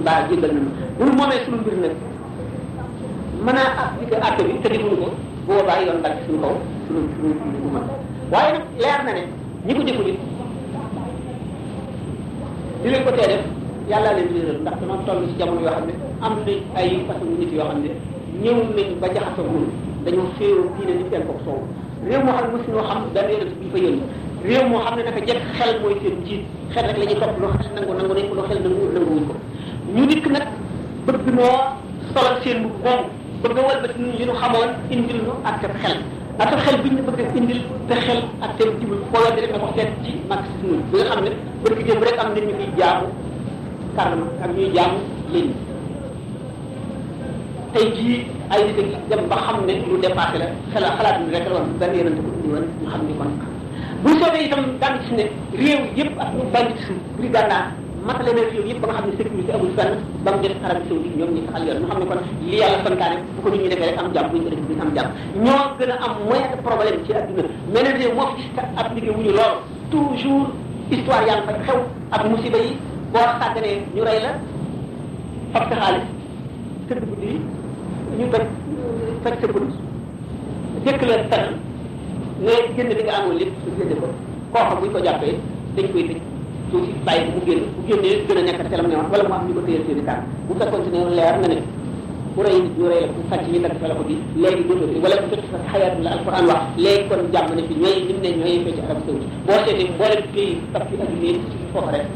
mbaa jéggal nañu bu nu moomee suñu mbir nag mën a appliquer acte bi defuñu ko boobaa yoon dal ci suñu kaw suñu suñu suñu mën waaye nag leer na ne ñi ko deful di leen ko tee def yàllaa leen réeral ndax dama toll ci jamono yoo xam ne am na ay façon nit yoo xam ne ñëw nañ ba jaxasoo dañoo féeroo diine ni seen bopp soow réew moo xam ne mosuñoo xam benn yonent bi fa yónni réew moo xam ne dafa jekk xel mooy seen njiit xel rek la ñuy topp lu xel nangu nangu nañ ko loo xel nangu nanguwuñ ko. Ñu dikk nag bëgg noo solal seen bu moom bëgg a walbati ñun ñu xamoon indil nu ak seen xel. Ak seen xel biñ ñu bëgg a indil te xel ak seen na ko seet ci marxisme bi ñu fiy jaamu jii ay nit a ba xam ne lu dépassé la xel xalaat ni rek la woon benn yonent ko indi woon ñu bu soobee itam daan gis ne réew yëpp ak ñu banditisme gànnaar matale na réew yëpp ba nga xam ne sécurité amul ba mu def Arabie Saoudite ñu xam ne kon li yàlla santaane bu ko nit ñu ko defee duñ am jàmm. Ñoo gën a am de problème ci àdduna mais nag réew moo fi gis te appliqué wuñu lool. Toujours histoire yaa ngi fay xew ak musiba yi boo sàgganee ñu rey la fab sa xaalis ñu toj faj sa bunt jëkk la fenn ne génn li nga amoon lépp su génne ko koo kooka buñ ko jàppee dañ koy tëj suuf si bàyyi mu génn bu génnee gën a nekk te la ne wala mu am ñu ko téye seeni tànk bu fekkoon ne leer na ne bu rey nit ñu rey la bu sàcc ñu dagg sa loxo bi léegi dootoo wala bu fekk sa xayaat la alquran wax léegi kon jàmm na fi ñooy lim ne ñooy fee ci Arabie Saoudite boo seetee mboolem pays parce que adduna yi ci foofa rek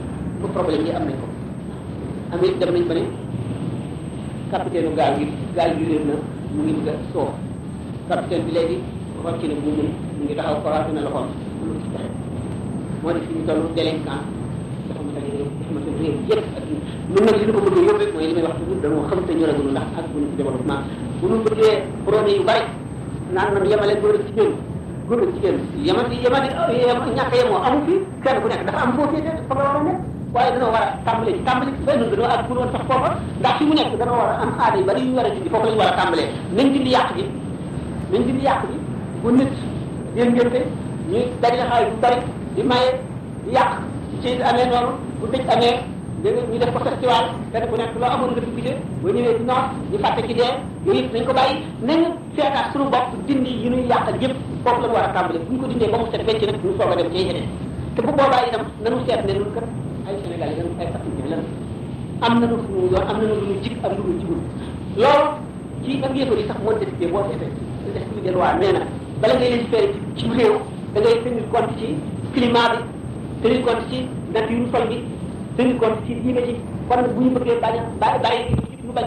bu problème yi am nañ ko Amérique dem nañ ba ne capitaine gaal gi gaal gi réer na mu ngi bëgg a soof capitaine bi léegi rocc na bu mun mu ngi taxaw koraatu na loxoom lu ci pexe moo di fi ñu toll délinquant dafa ma tali réew dafa ma tali réew yëpp ak ñun nag li ko bëgg yóbbu rek mooy li may wax toujours dañoo xam te ñoragul ndax ak bu ñu ci développement bu ñu bëggee prôné yu bari naan man yemale góor ak jigéen góor ak jigéen yemati yemati ñàkk yemoo amu fi kenn ku nekk dafa am foo féete fa nga war a nekk waaye danoo war a tàmbale ci tàmbale ci bay nun dañoo ak pour woon sax foofa ndax fi mu nekk danoo war a am aada yu bari yu war a dindi foofu la ñu war a tàmbalee nañ dindi yàq gi nañ dindi yàq gi bu nit ngénte ñu dajale xaalis bu bari di maye di yàq ci amee noonu bu dëj amee ñu def ko festival kenn ku nekk loo amoon nga duggite boo ñëwee di noos ñu fàtte ci dee yooyu it nañ ko bàyyi nañu seetaat suñu bopp dindi yi ñuy yàqal yëpp foofu la ñu war a tàmbale bu ñu ko dindee ba mu set wecc nag ñu soog a dem ci yeneen te bu boobaa itam nanu seet ne nun kat ay Sénégal yi ay particulier lan am nañu fu ñu yoon am nañu lu ñu jig ak lu ñu jigul loolu ci ak yëfar yi sax moo décidé boo seetee expliqué loi nee na bala ngay légiférer ci ci réew da ngay tenir ci climat bi tenir compte ci nature sol bi tenir compte ci diine ji. Kon bu ñu bëggee bañ a bàyyi bàyyi ñu bañ